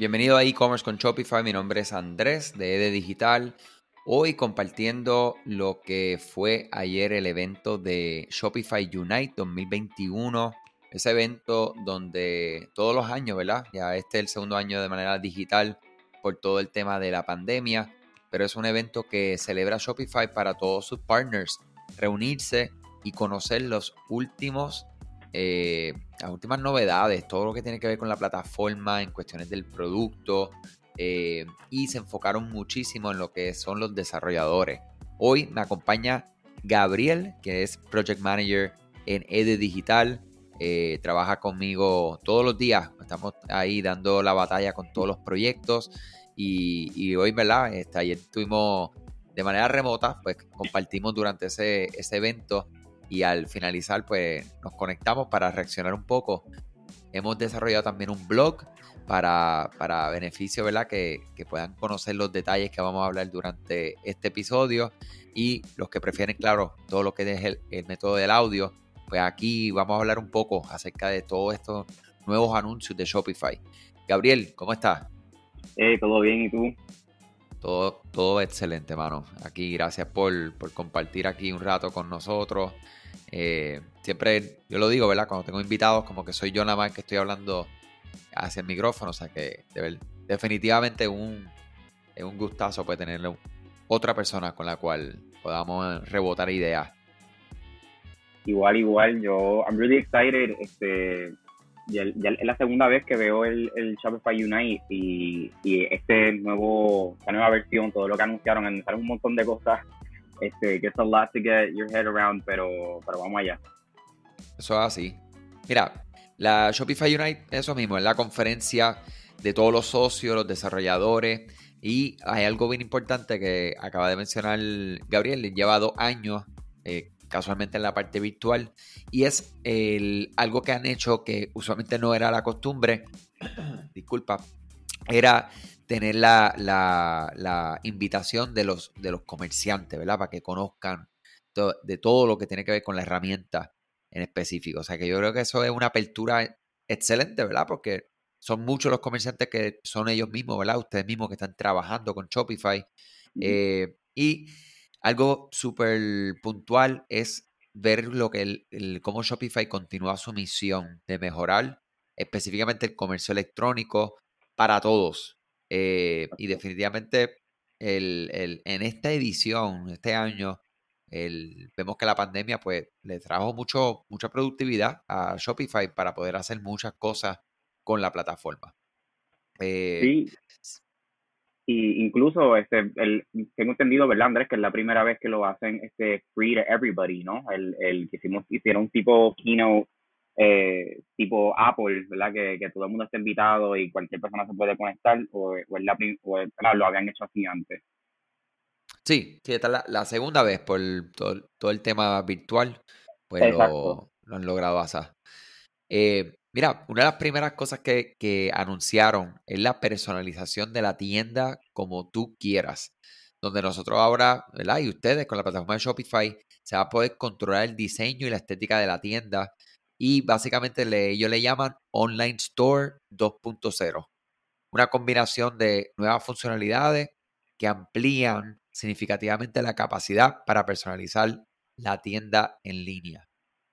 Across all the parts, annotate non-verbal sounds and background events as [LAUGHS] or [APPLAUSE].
Bienvenido a e-commerce con Shopify. Mi nombre es Andrés de EDE Digital. Hoy compartiendo lo que fue ayer el evento de Shopify Unite 2021. Ese evento donde todos los años, ¿verdad? Ya este es el segundo año de manera digital por todo el tema de la pandemia. Pero es un evento que celebra Shopify para todos sus partners. Reunirse y conocer los últimos eh, las últimas novedades, todo lo que tiene que ver con la plataforma en cuestiones del producto eh, y se enfocaron muchísimo en lo que son los desarrolladores. Hoy me acompaña Gabriel, que es Project Manager en EDE Digital. Eh, trabaja conmigo todos los días. Estamos ahí dando la batalla con todos los proyectos. Y, hoy, ¿verdad? Este, ayer estuvimos de manera remota, pues compartimos durante ese, ese evento y al finalizar pues nos conectamos para reaccionar un poco. Hemos desarrollado también un blog para, para beneficio, ¿verdad? Que, puedan conocer los detalles que vamos a hablar durante este episodio y los que prefieren, claro, todo lo que es el, el método del audio, pues aquí vamos a hablar un poco acerca de todos estos nuevos anuncios de Shopify. Gabriel, ¿cómo estás? Eh, todo bien, ¿y tú? Todo, todo excelente, mano. Aquí, gracias por, por compartir aquí un rato con nosotros. Eh, siempre, yo lo digo, ¿verdad? Cuando tengo invitados, como que soy yo nada más que estoy hablando hacia el micrófono, o sea que definitivamente un, es un gustazo pues tener otra persona con la cual podamos rebotar ideas. Igual, igual, yo, I'm really excited, este, ya, es la segunda vez que veo el, el Shopify Unite y, y este nuevo, esta nueva versión, todo lo que anunciaron, anunciaron un montón de cosas este, que es a lot to get your head around, pero, pero vamos allá. Eso es así. Mira, la Shopify Unite, eso mismo, es la conferencia de todos los socios, los desarrolladores. Y hay algo bien importante que acaba de mencionar Gabriel, lleva dos años, eh, casualmente en la parte virtual, y es el, algo que han hecho que usualmente no era la costumbre, [COUGHS] disculpa, era tener la, invitación de los, de los comerciantes, ¿verdad? Para que conozcan de todo lo que tiene que ver con la herramienta en específico. O sea que yo creo que eso es una apertura excelente, ¿verdad? Porque son muchos los comerciantes que son ellos mismos, ¿verdad? Ustedes mismos que están trabajando con Shopify. Eh, y algo súper puntual es ver lo que el, cómo Shopify continúa su misión de mejorar específicamente el comercio electrónico para todos. Eh, y definitivamente el, en esta edición, este año, vemos que la pandemia pues le trajo mucho, mucha productividad a Shopify para poder hacer muchas cosas con la plataforma. Eh, sí. Y incluso este, el, tengo entendido, ¿verdad, Andrés? Que es la primera vez que lo hacen este free to everybody, ¿no? El, el que hicimos, hicieron un tipo keynote eh, tipo Apple, ¿verdad? Que, que, todo el mundo está invitado y cualquier persona se puede conectar, o, o, la, o lo habían hecho así antes. Sí, sí, esta es la, segunda vez por todo, todo, el tema virtual, pues lo, han logrado hacer. Eh, mira, una de las primeras cosas que, que anunciaron es la personalización de la tienda como tú quieras donde nosotros ahora, ¿verdad? Y ustedes con la plataforma de Shopify se va a poder controlar el diseño y la estética de la tienda y básicamente ellos le llaman Online Store 2.0. Una combinación de nuevas funcionalidades que amplían significativamente la capacidad para personalizar la tienda en línea.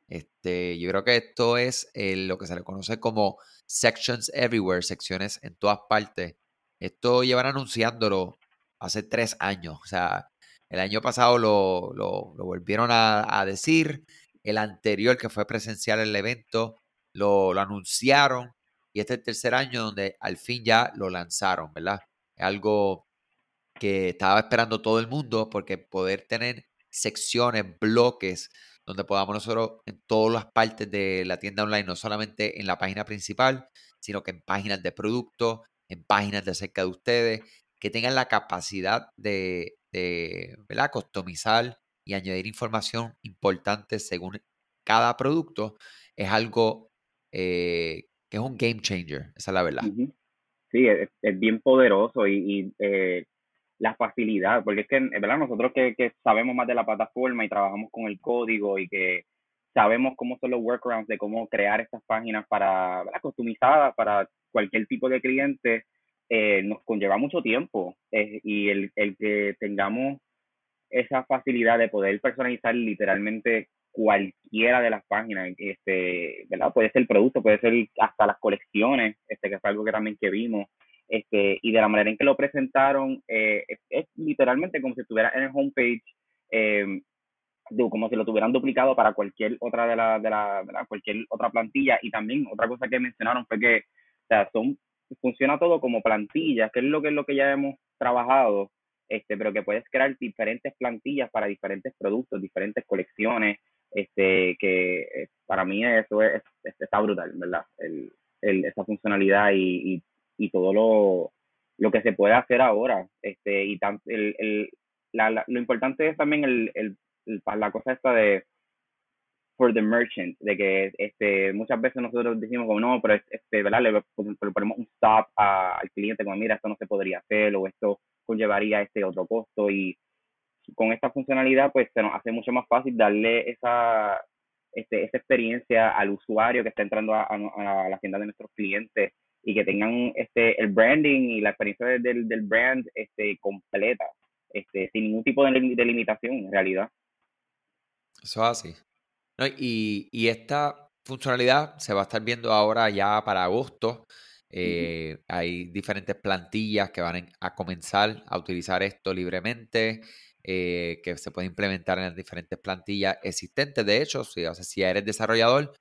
Este, yo creo que esto es lo que se le conoce como Sections Everywhere, secciones en todas partes. Esto llevan anunciándolo hace tres años. O sea, el año pasado lo, lo, volvieron a, decir el anterior que fue presencial el evento, lo, anunciaron y este es el tercer año donde al fin ya lo lanzaron, ¿verdad? Es algo que estaba esperando todo el mundo porque poder tener secciones, bloques, donde podamos nosotros en todas las partes de la tienda online, no solamente en la página principal, sino que en páginas de producto, en páginas de cerca de ustedes, que tengan la capacidad de, de ¿verdad? customizar y añadir información importante según cada producto es algo eh, que es un game changer, esa es la verdad. Sí, es, bien poderoso y, eh, la facilidad, porque es que, ¿verdad? Nosotros que, sabemos más de la plataforma y trabajamos con el código y que sabemos cómo son los workarounds de cómo crear estas páginas para, ¿verdad? Customizadas para cualquier tipo de cliente, eh, nos conlleva mucho tiempo y el, el que tengamos esa facilidad de poder personalizar literalmente cualquiera de las páginas, este, ¿verdad? Puede ser el producto, puede ser hasta las colecciones, este, que es algo que también que vimos, este, y de la manera en que lo presentaron, eh, es, literalmente como si estuviera en el homepage, eh, como si lo tuvieran duplicado para cualquier otra de la, de la, cualquier otra plantilla, y también otra cosa que mencionaron fue que, o sea, son, funciona todo como plantillas, que es lo que es lo que ya hemos trabajado, este, pero que puedes crear diferentes plantillas para diferentes productos, diferentes colecciones, este, que eh, para mí eso es, está brutal, ¿verdad? El, el, esa funcionalidad y, y, y, todo lo, lo que se puede hacer ahora, este, y tan, el, el, la, lo importante es también el, el, la cosa esta de for the merchant, de que este, muchas veces nosotros decimos como no, pero este, ¿verdad? Le, ponemos un stop al cliente como mira, esto no se podría hacer o esto conllevaría este otro costo y con esta funcionalidad pues se nos hace mucho más fácil darle esa, este, esa experiencia al usuario que está entrando a, la tienda de nuestros clientes y que tengan este el branding y la experiencia del, del brand este completa este sin ningún tipo de, limitación en realidad. Eso es así. Y, y, esta funcionalidad se va a estar viendo ahora ya para agosto eh, hay diferentes plantillas que van a comenzar a utilizar esto libremente. Eh, que se puede implementar en las diferentes plantillas existentes. De hecho, si, o sea, si eres desarrollador,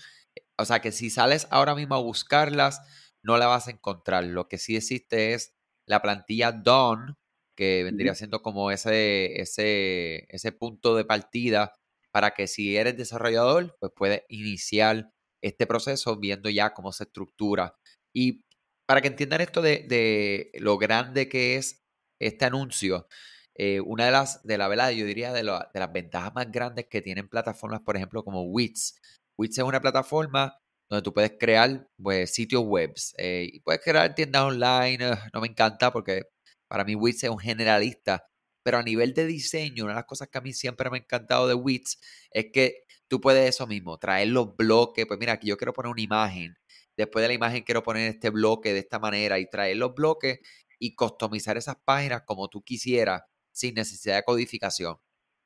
o sea que si sales ahora mismo a buscarlas, no la vas a encontrar. Lo que sí existe es la plantilla Dawn, que vendría siendo como ese, ese, ese punto de partida para que si eres desarrollador, pues puedes iniciar este proceso viendo ya cómo se estructura. Y para que entiendan esto de, lo grande que es este anuncio, eh, una de las, de la verdad, yo diría de, de, las ventajas más grandes que tienen plataformas, por ejemplo, como Wix. Wix es una plataforma donde tú puedes crear pues, sitios web eh, y puedes crear tiendas online. no me encanta porque para mí Wix es un generalista, pero a nivel de diseño, una de las cosas que a mí siempre me ha encantado de Wix es que tú puedes eso mismo, traer los bloques. Pues mira, aquí yo quiero poner una imagen. Después de la imagen quiero poner este bloque de esta manera y traer los bloques y customizar esas páginas como tú quisieras sin necesidad de codificación.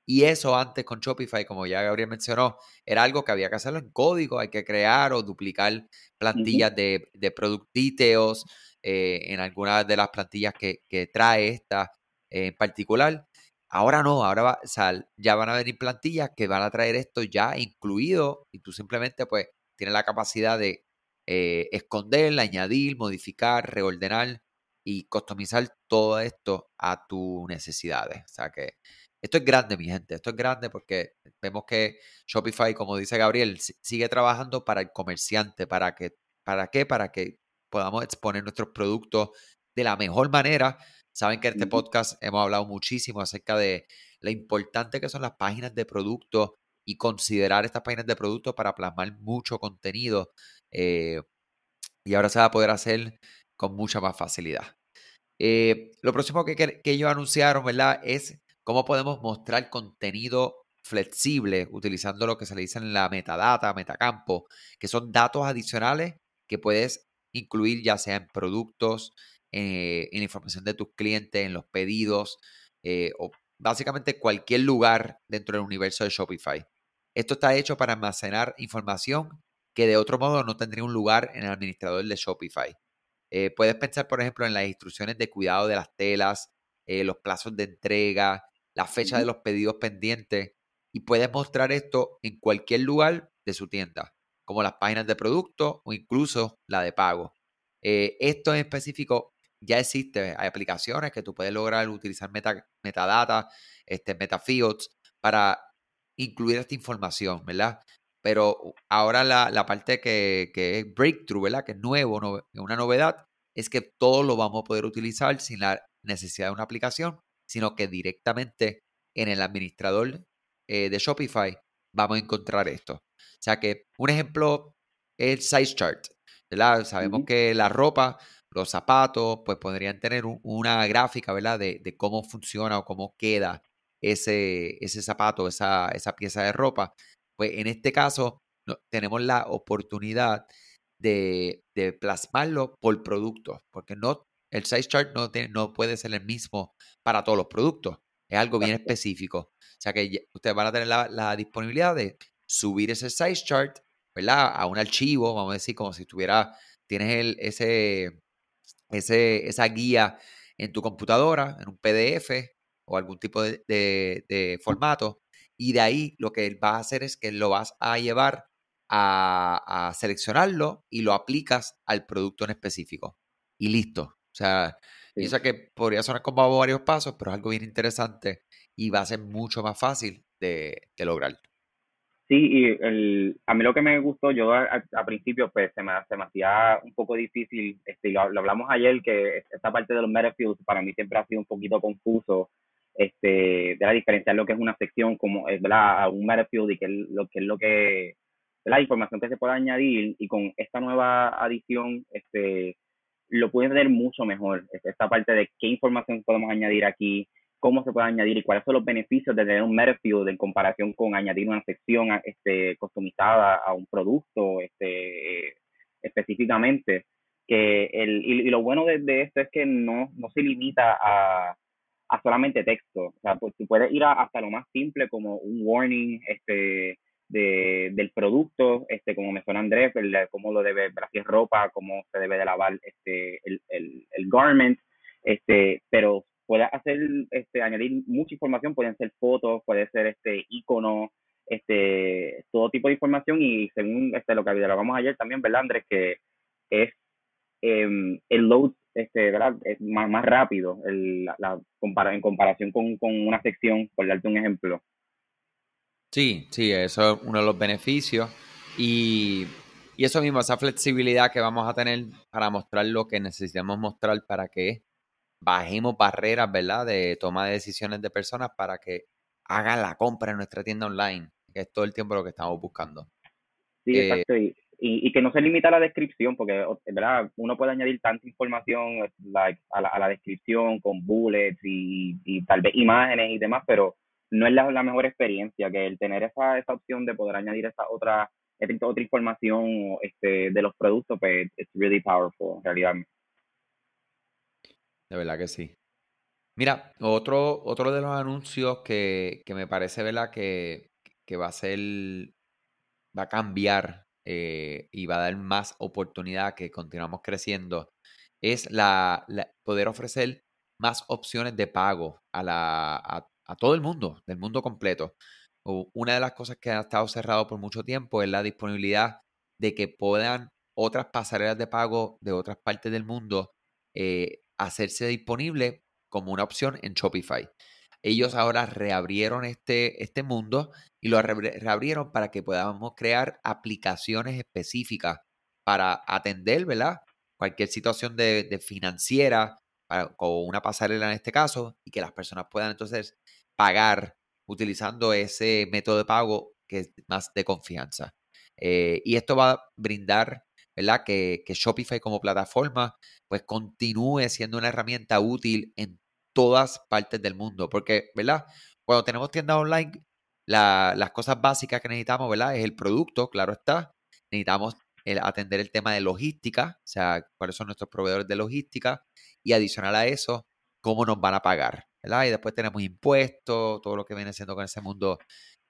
Y eso antes con Shopify, como ya Gabriel mencionó, era algo que había que hacerlo en código, hay que crear o duplicar plantillas de, de product details eh, en algunas de las plantillas que, trae esta en particular. Ahora no, ahora va, ya van a venir plantillas que van a traer esto ya incluido y tú simplemente pues tienes la capacidad de eh, esconder, añadir, modificar, reordenar y customizar todo esto a tus necesidades. O sea que esto es grande, mi gente. Esto es grande porque vemos que Shopify, como dice Gabriel, sigue trabajando para el comerciante. ¿Para que ¿Para qué? Para que podamos exponer nuestros productos de la mejor manera. Saben que en este podcast hemos hablado muchísimo acerca de lo importante que son las páginas de producto y considerar estas páginas de producto para plasmar mucho contenido. Eh, y ahora se va a poder hacer con mucha más facilidad. Eh, lo próximo que, que, ellos anunciaron, ¿verdad? Es cómo podemos mostrar contenido flexible utilizando lo que se le dice en la metadata, metacampo, que son datos adicionales que puedes incluir ya sea en productos, eh, en la información de tus clientes, en los pedidos, eh, o básicamente cualquier lugar dentro del universo de Shopify. Esto está hecho para almacenar información que de otro modo no tendría un lugar en el administrador de Shopify. Eh, puedes pensar, por ejemplo, en las instrucciones de cuidado de las telas, eh, los plazos de entrega, la fecha de los pedidos pendientes y puedes mostrar esto en cualquier lugar de su tienda, como las páginas de producto o incluso la de pago. Eh, esto en específico ya existe, hay aplicaciones que tú puedes lograr utilizar metadata, este, metafields para incluir esta información, ¿verdad? Pero ahora la, parte que, es breakthrough, ¿verdad? Que es nuevo, una novedad, es que todo lo vamos a poder utilizar sin la necesidad de una aplicación, sino que directamente en el administrador eh, de Shopify vamos a encontrar esto. O sea que un ejemplo es size chart, ¿verdad? Sabemos que la ropa, los zapatos, pues podrían tener una gráfica, ¿verdad? De, de, cómo funciona o cómo queda ese, ese zapato, esa, esa pieza de ropa. Pues en este caso tenemos la oportunidad de, plasmarlo por producto, porque no el size chart no, tiene, no puede ser el mismo para todos los productos. Es algo bien específico. O sea que ustedes van a tener la, disponibilidad de subir ese size chart, ¿verdad? A un archivo, vamos a decir, como si estuviera, tienes el, ese, ese, esa guía en tu computadora, en un PDF o algún tipo de, de, formato. Y de ahí lo que vas a hacer es que lo vas a llevar a, seleccionarlo y lo aplicas al producto en específico. Y listo. O sea, piensa que podría sonar como varios pasos, pero es algo bien interesante y va a ser mucho más fácil de, lograr. Sí, y el, a mí lo que me gustó, yo al principio pues se me, se me hacía un poco difícil, este, lo, hablamos ayer, que esta parte de los metafields para mí siempre ha sido un poquito confuso, este, de la diferencia lo que es una sección como, ¿verdad? A un metafield y que lo que es lo que, la información que se puede añadir y con esta nueva adición, este, lo pueden ver mucho mejor. Esta parte de qué información podemos añadir aquí, cómo se puede añadir y cuáles son los beneficios de tener un Metafield en comparación con añadir una sección este, customizada a un producto este, específicamente. Que el, y, lo bueno de, esto es que no, no se limita a, a solamente texto. O sea, pues tú puedes ir hasta lo más simple como un warning, este, de, del producto, este, como me suena Andrés, el, cómo lo debe, si ropa, cómo se debe de lavar este, el, el, el garment, este, pero puede hacer, este, añadir mucha información, pueden ser fotos, puede ser este icono, este, todo tipo de información y según este, lo que hablábamos ayer también, ¿verdad, Andrés? Que es em, el load, este, ¿verdad? Es más, más rápido el, la, compara en comparación con, con una sección, por darte un ejemplo. Sí, sí, eso es uno de los beneficios. Y, eso mismo, esa flexibilidad que vamos a tener para mostrar lo que necesitamos mostrar para que bajemos barreras, ¿verdad? De toma de decisiones de personas para que hagan la compra en nuestra tienda online, que es todo el tiempo lo que estamos buscando. Sí, eh, exacto. Y, y, que no se limita a la descripción, porque ¿verdad? uno puede añadir tanta información a, la, descripción con bullets y, y tal vez imágenes y demás, pero no es la, mejor experiencia que el tener esa, esa opción de poder añadir esa otra, otra información este, de los productos, pues es really powerful en realidad. De verdad que sí. Mira, otro, otro de los anuncios que, me parece, ¿verdad? Que, que, va a ser, va a cambiar eh, y va a dar más oportunidad que continuamos creciendo, es la, poder ofrecer más opciones de pago a, la, a, todo el mundo, del mundo completo. Una de las cosas que ha estado cerrado por mucho tiempo es la disponibilidad de que puedan otras pasarelas de pago de otras partes del mundo eh, hacerse disponible como una opción en Shopify. Ellos ahora reabrieron este, este mundo y lo reabrieron para que podamos crear aplicaciones específicas para atender, ¿verdad? Cualquier situación de, financiera con una pasarela en este caso y que las personas puedan entonces pagar utilizando ese método de pago que es más de confianza. Eh, y esto va a brindar, ¿verdad? Que, Shopify como plataforma pues continúe siendo una herramienta útil en todas partes del mundo. Porque, ¿verdad? Cuando tenemos tiendas online, las cosas básicas que necesitamos, ¿verdad? Es el producto, claro está. Necesitamos atender el tema de logística, o sea, cuáles son nuestros proveedores de logística. Y adicional a eso, cómo nos van a pagar. Y después tenemos impuestos, todo lo que viene siendo con ese mundo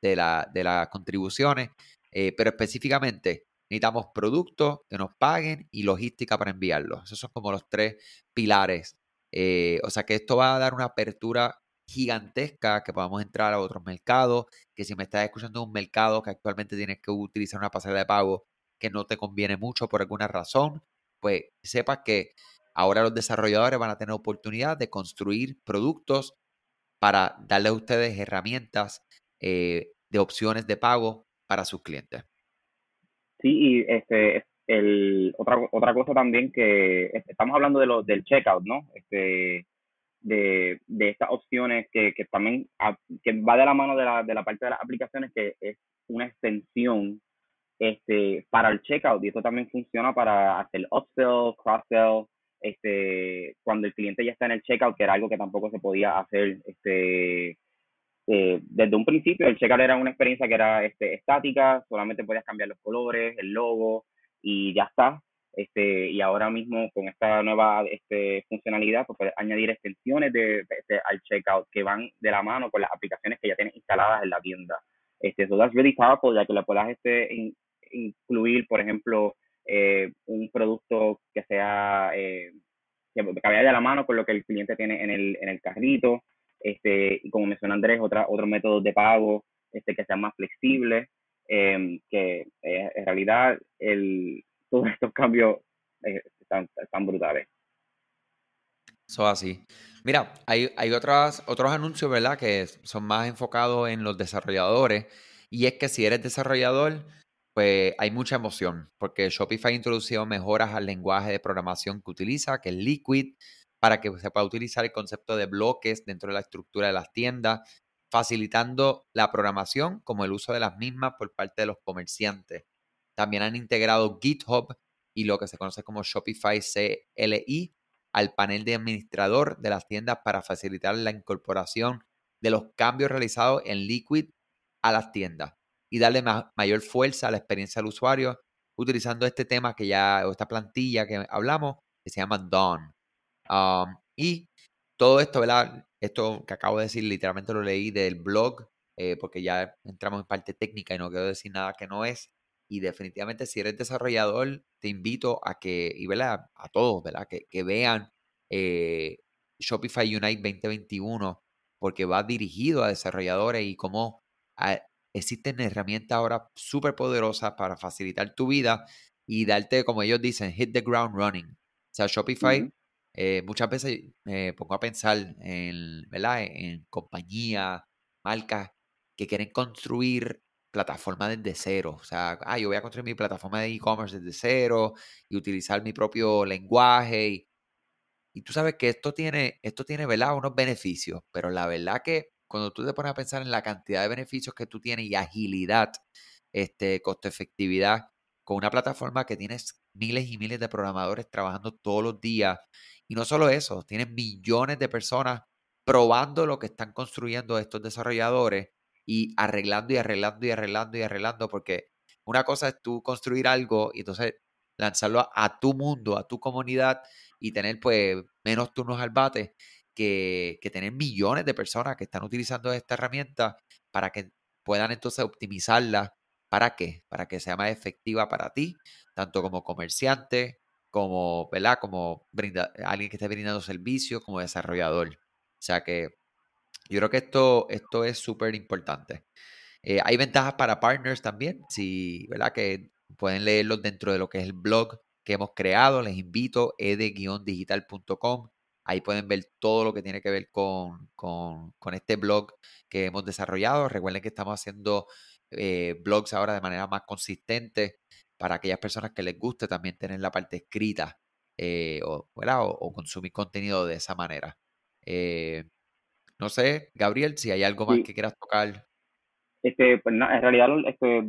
de, la, de las contribuciones. Eh, pero específicamente necesitamos productos que nos paguen y logística para enviarlos. Esos son como los tres pilares. Eh, o sea que esto va a dar una apertura gigantesca que podamos entrar a otros mercados, que si me estás escuchando un mercado que actualmente tienes que utilizar una pasarela de pago que no te conviene mucho por alguna razón, pues sepas que Ahora los desarrolladores van a tener oportunidad de construir productos para darle a ustedes herramientas eh, de opciones de pago para sus clientes. Sí, y este, el, otra, otra cosa también que estamos hablando de lo, del checkout, ¿no? Este, de, de estas opciones que, que también que va de la mano de la, de la parte de las aplicaciones que es una extensión este, para el checkout y esto también funciona para hacer upsell, cross-sell, este, cuando el cliente ya está en el checkout, que era algo que tampoco se podía hacer este, eh, desde un principio. El checkout era una experiencia que era este, estática, solamente podías cambiar los colores, el logo y ya está. este, y ahora mismo con esta nueva este, funcionalidad, pues puedes añadir extensiones de, al checkout que van de la mano con las aplicaciones que ya tienes instaladas en la tienda. Este, eso es really powerful, ya que le puedas este, incluir, por ejemplo, eh, un producto que sea eh, que, vaya de la mano con lo que el cliente tiene en el, en el carrito. Este, y como mencionó Andrés, otra, otros métodos de pago este, que sean más flexibles, em, que eh, en realidad el, todos [LAUGHS] estos cambios eh, están, brutales. Eso así. Mira, hay, hay otras, otros anuncios, ¿verdad? Que son más enfocados en los desarrolladores. Y es que si eres desarrollador, pues hay mucha emoción, porque Shopify ha introducido mejoras al lenguaje de programación que utiliza, que es Liquid, para que se pueda utilizar el concepto de bloques dentro de la estructura de las tiendas, facilitando la programación como el uso de las mismas por parte de los comerciantes. También han integrado GitHub y lo que se conoce como Shopify CLI al panel de administrador de las tiendas para facilitar la incorporación de los cambios realizados en Liquid a las tiendas y darle mayor fuerza a la experiencia del usuario utilizando este tema que ya, o esta plantilla que hablamos, que se llama Dawn. Um, y todo esto, ¿verdad? Esto que acabo de decir, literalmente lo leí del blog, eh, porque ya entramos en parte técnica y no quiero decir nada que no es. Y definitivamente si eres desarrollador, te invito a que, y ¿verdad? a todos, ¿verdad? Que, que vean eh, Shopify Unite 2021, porque va dirigido a desarrolladores y cómo existen herramientas ahora súper poderosas para facilitar tu vida y darte, como ellos dicen, hit the ground running. O sea, Shopify, eh, muchas veces me pongo a pensar en, ¿verdad? en compañías, marcas que quieren construir plataformas desde cero. O sea, ah, yo voy a construir mi plataforma de e-commerce desde cero y utilizar mi propio lenguaje. Y, y, tú sabes que esto tiene, esto tiene, ¿verdad? Unos beneficios, pero la verdad que cuando tú te pones a pensar en la cantidad de beneficios que tú tienes y agilidad, este, costo efectividad, con una plataforma que tienes miles y miles de programadores trabajando todos los días. Y no solo eso, tienes millones de personas probando lo que están construyendo estos desarrolladores y arreglando y arreglando y arreglando y arreglando, porque una cosa es tú construir algo y entonces lanzarlo a, a tu mundo, a tu comunidad y tener pues menos turnos al bate que, tener millones de personas que están utilizando esta herramienta para que puedan entonces optimizarla. ¿Para qué? Para que sea más efectiva para ti, tanto como comerciante, como, ¿verdad? Como brinda, alguien que esté brindando servicios, como desarrollador. O sea que yo creo que esto, esto es súper importante. Eh, hay ventajas para partners también, si, ¿verdad? Que pueden leerlos dentro de lo que es el blog que hemos creado. Les invito, ede-digital.com Ahí pueden ver todo lo que tiene que ver con, este blog que hemos desarrollado. Recuerden que estamos haciendo eh, blogs ahora de manera más consistente para aquellas personas que les guste también tener la parte escrita eh, o, o, consumir contenido de esa manera. Eh, no sé, Gabriel, si hay algo más que quieras tocar. Este, pues en realidad, este,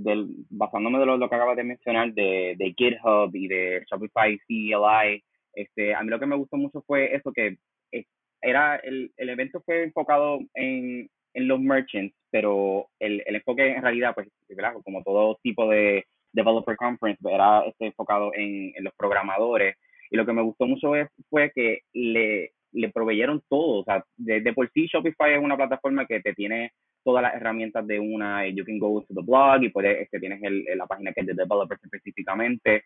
basándome de lo, que acabas de mencionar de, de GitHub y de Shopify CLI, este, a mí lo que me gustó mucho fue eso, que era el, el evento fue enfocado en, en los merchants, pero el, el enfoque en realidad, pues, como todo tipo de developer conference, era este, enfocado en, en los programadores. Y lo que me gustó mucho fue que le, le proveyeron todo. O sea, de, por sí Shopify es una plataforma que te tiene todas las herramientas de una. You can go to the blog y puedes, este, tienes el, la página que es de developers específicamente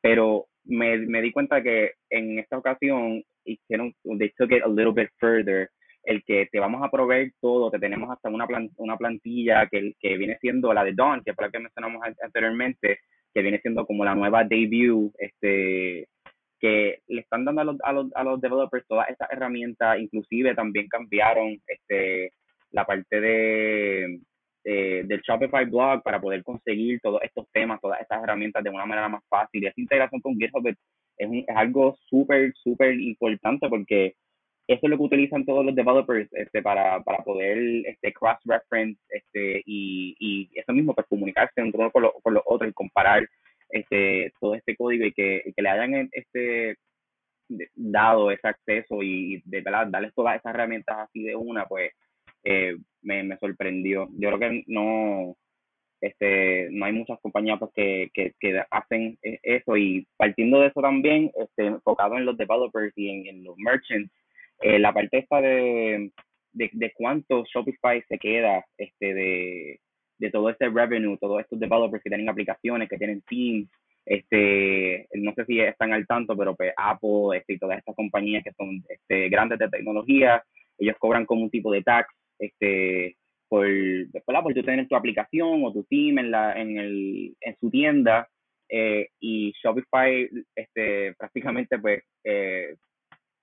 pero me, me di cuenta que en esta ocasión hicieron, they took it a little bit further, el que te vamos a proveer todo, te tenemos hasta una, una plantilla que, que viene siendo la de Dawn, que fue la que mencionamos anteriormente, que viene siendo como la nueva debut, este, que le están dando a los, a los, a los developers todas estas herramientas, inclusive también cambiaron este, la parte de, eh, del Shopify blog para poder conseguir todos estos temas, todas estas herramientas de una manera más fácil. Y esa integración con GitHub es, es algo súper, súper importante porque eso es lo que utilizan todos los developers este, para, poder este, cross-reference este, y, y eso mismo, pues comunicarse con, con, con los otros y comparar este, todo este código y que, le hayan este, dado ese acceso y de verdad darles todas esas herramientas así de una, pues eh, me, me sorprendió. Yo creo que no, este, no hay muchas compañías pues, que, hacen e, eso y partiendo de eso también, este, enfocado en los developers y en, los merchants, eh, la parte esta de, de, de, cuánto Shopify se queda este, de, de todo este revenue, todos estos developers que tienen aplicaciones, que tienen teams, este, no sé si están al tanto, pero pues Apple este, y todas estas compañías que son este, grandes de tecnología, ellos cobran como un tipo de tax, este, por, por tú tener tu aplicación o tu team en, la, en, el, en su tienda eh, y Shopify este, prácticamente pues eh,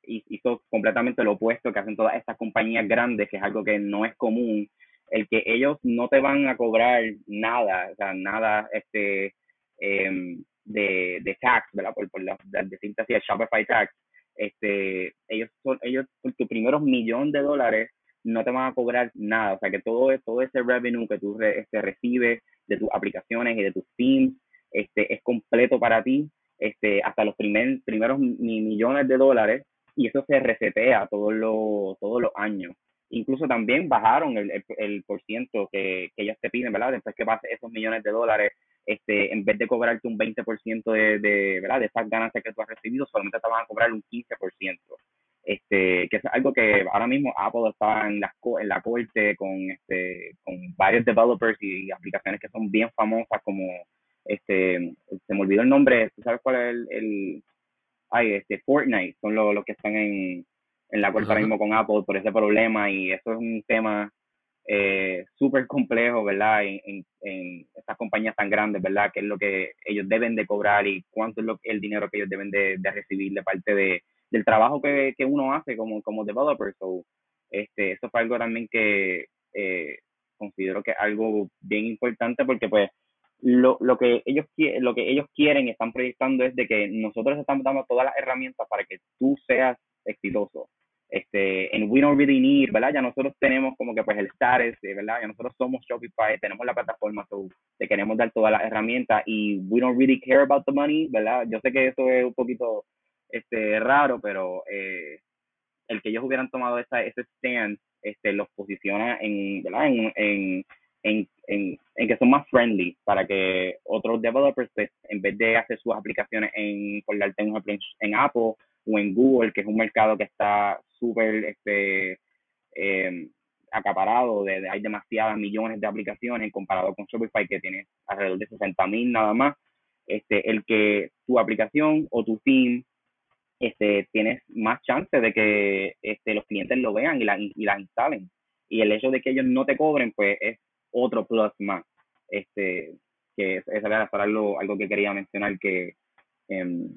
hizo completamente lo opuesto que hacen todas estas compañías grandes, que es algo que no es común, el que ellos no te van a cobrar nada, o sea, nada este, em, de, de tax, ¿verdad? Por, por la, decirte así, el Shopify tax, este, ellos son, ellos por tus primeros millones de dólares no te van a cobrar nada, o sea que todo, todo ese revenue que tú este, recibes de tus aplicaciones y de tus teams, este, es completo para ti, este, hasta los primer, primeros millones de dólares, y eso se resetea todos los, todos los años. Incluso también bajaron el, el, por ciento que, que ellos te piden, ¿verdad? Después que pases esos millones de dólares, este, en vez de cobrarte un 20% de, de, ¿verdad? de esas ganancias que tú has recibido, solamente te van a cobrar un 15%. Este, que es algo que ahora mismo Apple está en la, en la corte con, este, con varios developers y aplicaciones que son bien famosas como, este, se me olvidó el nombre, ¿tú sabes cuál es el, el ay, este, Fortnite, son los, que están en, en la corte ahora mismo con Apple por ese problema y eso es un tema eh, súper complejo, ¿verdad? En, en, estas compañías tan grandes, ¿verdad? ¿Qué es lo que ellos deben de cobrar y cuánto es lo, el dinero que ellos deben de, de recibir de parte de, del trabajo que, que, uno hace como, como developer. So, este, eso fue algo también que eh, considero que es algo bien importante porque pues lo, lo que ellos lo que ellos quieren y están proyectando es de que nosotros estamos dando todas las herramientas para que tú seas exitoso este, en We Don't Really Need, ¿verdad? Ya nosotros tenemos como que pues el status, ¿verdad? Ya nosotros somos Shopify, tenemos la plataforma, so te queremos dar todas las herramientas y we don't really care about the money, ¿verdad? Yo sé que eso es un poquito este, raro, pero eh, el que ellos hubieran tomado esa, ese stand este, los posiciona en, ¿verdad? En, en, en, en, en, que son más friendly para que otros developers, pues, en vez de hacer sus aplicaciones en, por darte un en Apple o en Google, que es un mercado que está súper este, eh, acaparado, de, hay demasiadas millones de aplicaciones comparado con Shopify que tiene alrededor de 60 mil nada más, este, el que tu aplicación o tu theme este, tienes más chance de que este, los clientes lo vean y la, y la instalen. Y el hecho de que ellos no te cobren, pues es otro plus más. Este, que es, era algo, algo que quería mencionar que em,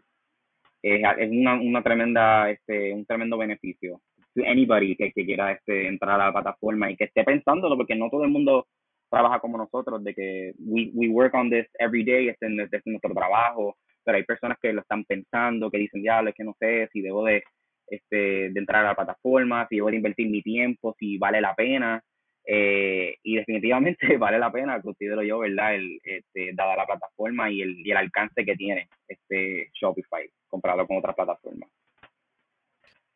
es, una, una, tremenda, este, un tremendo beneficio. To anybody que, que quiera este, entrar a la plataforma y que esté pensándolo, porque no todo el mundo trabaja como nosotros, de que we, we work on this every day, este, este es nuestro trabajo, pero hay personas que lo están pensando, que dicen, ya, es que no sé si debo de, este, de entrar a la plataforma, si debo de invertir mi tiempo, si vale la pena. Eh, y definitivamente [LAUGHS] vale la pena, considero yo, ¿verdad? El, este, dada la plataforma y el, y el alcance que tiene este Shopify comparado con otras plataformas.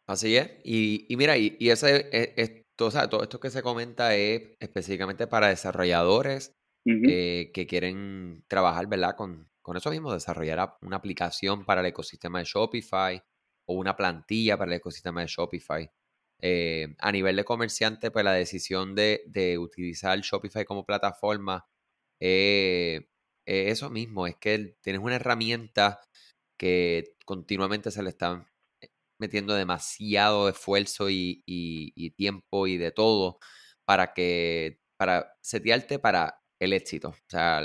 Así es. Y, y mira, y, y ese, e, esto, o sea, todo esto que se comenta es específicamente para desarrolladores eh, que quieren trabajar, ¿verdad? Con, con eso mismo, desarrollar una aplicación para el ecosistema de Shopify o una plantilla para el ecosistema de Shopify. Eh, a nivel de comerciante, pues la decisión de, de utilizar Shopify como plataforma eh, eso mismo, es que tienes una herramienta que continuamente se le está metiendo demasiado esfuerzo y, tiempo y de todo para que para setearte para el éxito. O sea,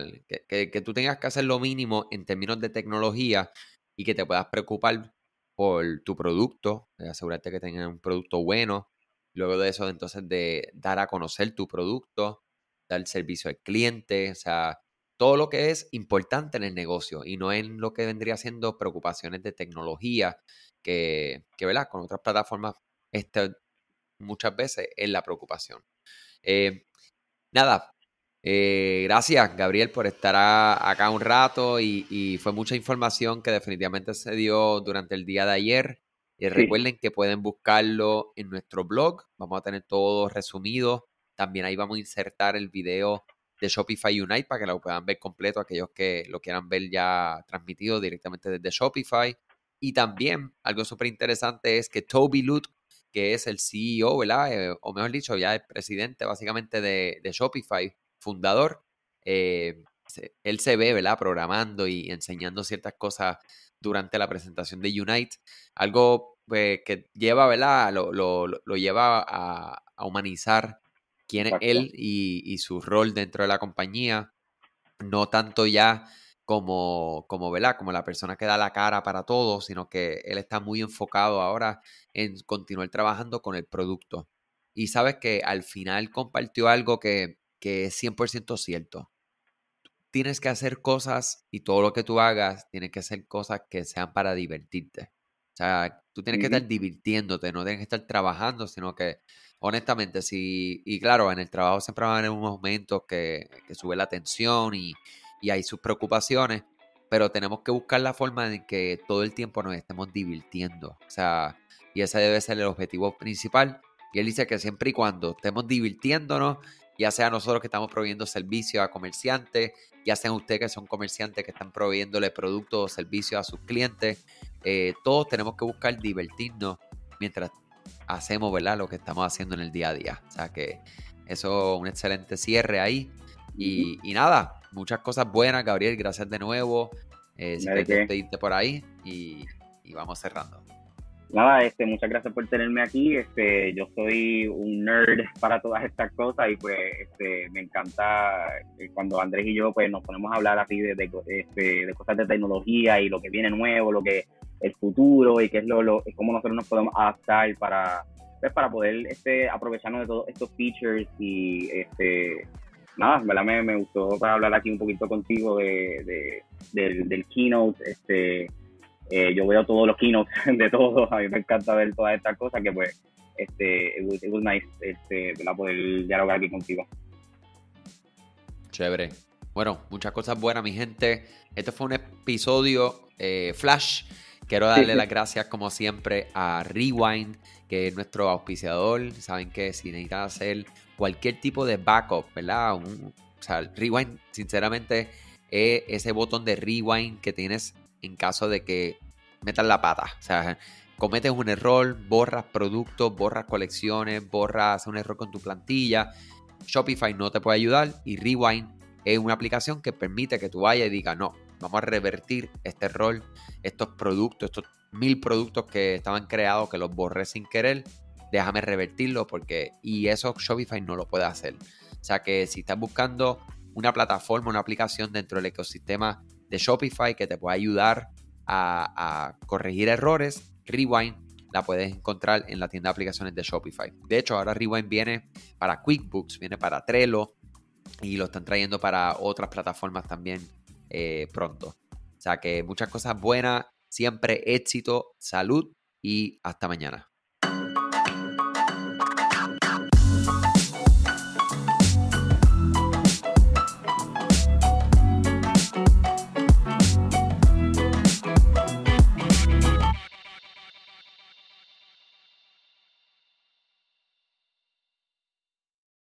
que, que, tú tengas que hacer lo mínimo en términos de tecnología y que te puedas preocupar por tu producto, asegurarte que tengas un producto bueno. Luego de eso, entonces, de dar a conocer tu producto, dar servicio al cliente, o sea, todo lo que es importante en el negocio y no en lo que vendría siendo preocupaciones de tecnología, que, que ¿verdad? Con otras plataformas, esta muchas veces es la preocupación. Eh, nada, eh, gracias Gabriel por estar acá un rato y, fue mucha información que definitivamente se dio durante el día de ayer. Y recuerden que pueden buscarlo en nuestro blog, vamos a tener todo resumido. También ahí vamos a insertar el video de Shopify Unite para que lo puedan ver completo aquellos que lo quieran ver ya transmitido directamente desde Shopify. Y también algo súper interesante es que Toby Lut, que es el CEO, ¿verdad? Eh, o mejor dicho, ya el presidente básicamente de, Shopify, fundador, eh, él se ve, ¿verdad? Programando y enseñando ciertas cosas durante la presentación de Unite. Algo pues, que lleva, ¿verdad? Lo, lo, lleva a, humanizar quién es él y, y, su rol dentro de la compañía. No tanto ya como, como, ¿verdad? como la persona que da la cara para todo, sino que él está muy enfocado ahora en continuar trabajando con el producto. Y sabes que al final compartió algo que, que es 100% cierto tienes que hacer cosas y todo lo que tú hagas, tienes que hacer cosas que sean para divertirte. O sea, tú tienes que estar divirtiéndote, no tienes que estar trabajando, sino que, honestamente, sí, y claro, en el trabajo siempre van a haber unos momentos que, que sube la tensión y, y hay sus preocupaciones, pero tenemos que buscar la forma de que todo el tiempo nos estemos divirtiendo. O sea, y ese debe ser el objetivo principal. Y él dice que siempre y cuando estemos divirtiéndonos, ya sea nosotros que estamos proveyendo servicios a comerciantes, ya sean ustedes que son comerciantes que están proveyéndole productos o servicios a sus clientes, eh, todos tenemos que buscar divertirnos mientras hacemos ¿verdad? lo que estamos haciendo en el día a día. O sea que eso es un excelente cierre ahí. Y, nada, muchas cosas buenas, Gabriel, gracias de nuevo. Eh, si quieres pedirte por ahí y vamos cerrando nada, este, muchas gracias por tenerme aquí. Este, yo soy un nerd [LAUGHS] para todas estas cosas y pues este, me encanta eh, cuando Andrés y yo pues nos ponemos a hablar así de, este, de cosas de tecnología y lo que viene nuevo, lo que el futuro y qué es lo, lo cómo nosotros nos podemos adaptar para pues, para poder este, aprovecharnos de todos estos features y este nada, ¿verdad? Me, me gustó para hablar aquí un poquito contigo de, de del, del keynote, este eh, yo veo todos los keynotes [LAUGHS] de todos, a mí me encanta ver todas estas cosas que pues, este, it was, nice este, poder dialogar aquí contigo. Chévere. Bueno, muchas cosas buenas, mi gente. Este fue un episodio eh, flash. Quiero darle las gracias, como siempre, a Rewind, que es nuestro auspiciador. Saben que si necesitan hacer cualquier tipo de backup, ¿verdad? o sea, Rewind, sinceramente, es ese botón de Rewind que tienes en caso de que metas la pata. O sea, cometes un error, borras productos, borras colecciones, borras un error con tu plantilla. Shopify no te puede ayudar y Rewind es una aplicación que permite que tú vayas y digas, no, vamos a revertir este error, estos productos, estos mil productos que estaban creados, que los borré sin querer, déjame revertirlo porque, y eso Shopify no lo puede hacer. O sea que si estás buscando una plataforma, una aplicación dentro del ecosistema de Shopify que te puede ayudar a, corregir errores, Rewind la puedes encontrar en la tienda de aplicaciones de Shopify. De hecho, ahora Rewind viene para QuickBooks, viene para Trello y lo están trayendo para otras plataformas también eh, pronto. O sea que muchas cosas buenas, siempre éxito, salud y hasta mañana.